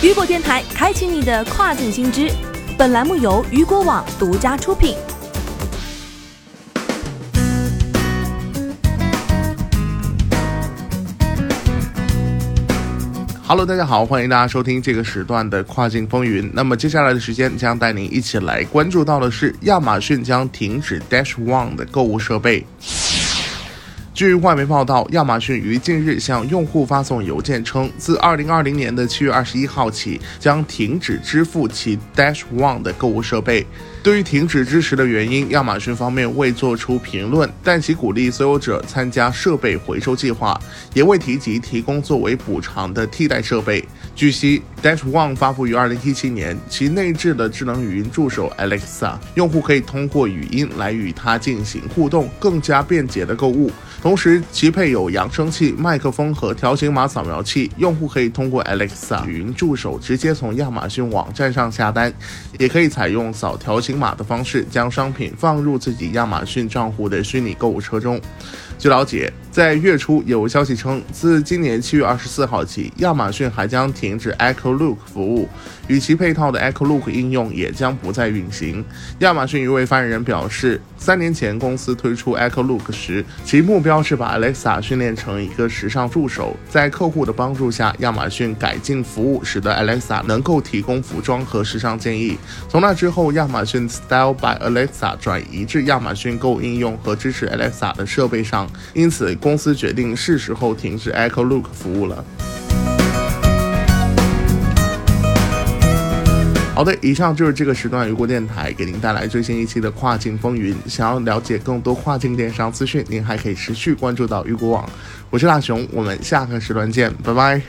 雨果电台开启你的跨境新知。本栏目由雨果网独家出品。Hello，大家好，欢迎大家收听这个时段的跨境风云。那么接下来的时间将带您一起来关注到的是，亚马逊将停止 Dash One 的购物设备。据外媒报道，亚马逊于近日向用户发送邮件称，自2020年的7月21号起，将停止支付其 Dash One 的购物设备。对于停止支持的原因，亚马逊方面未做出评论，但其鼓励所有者参加设备回收计划，也未提及提供作为补偿的替代设备。据悉，Dash One 发布于2017年，其内置的智能语音助手 Alexa，用户可以通过语音来与它进行互动，更加便捷的购物。同时，其配有扬声器、麦克风和条形码扫描器，用户可以通过 Alexa 语音助手直接从亚马逊网站上下单，也可以采用扫条形码的方式将商品放入自己亚马逊账户的虚拟购物车中。据了解，在月初有消息称，自今年七月二十四号起，亚马逊还将停止 Echo Look 服务，与其配套的 Echo Look 应用也将不再运行。亚马逊一位发言人表示，三年前公司推出 Echo Look 时，其目标是把 Alexa 训练成一个时尚助手。在客户的帮助下，亚马逊改进服务，使得 Alexa 能够提供服装和时尚建议。从那之后，亚马逊 Style by Alexa 转移至亚马逊购物应用和支持 Alexa 的设备上。因此，公司决定是时候停止 Echo Look 服务了。好的，以上就是这个时段雨果电台给您带来最新一期的跨境风云。想要了解更多跨境电商资讯，您还可以持续关注到雨果网。我是大熊，我们下个时段见，拜拜。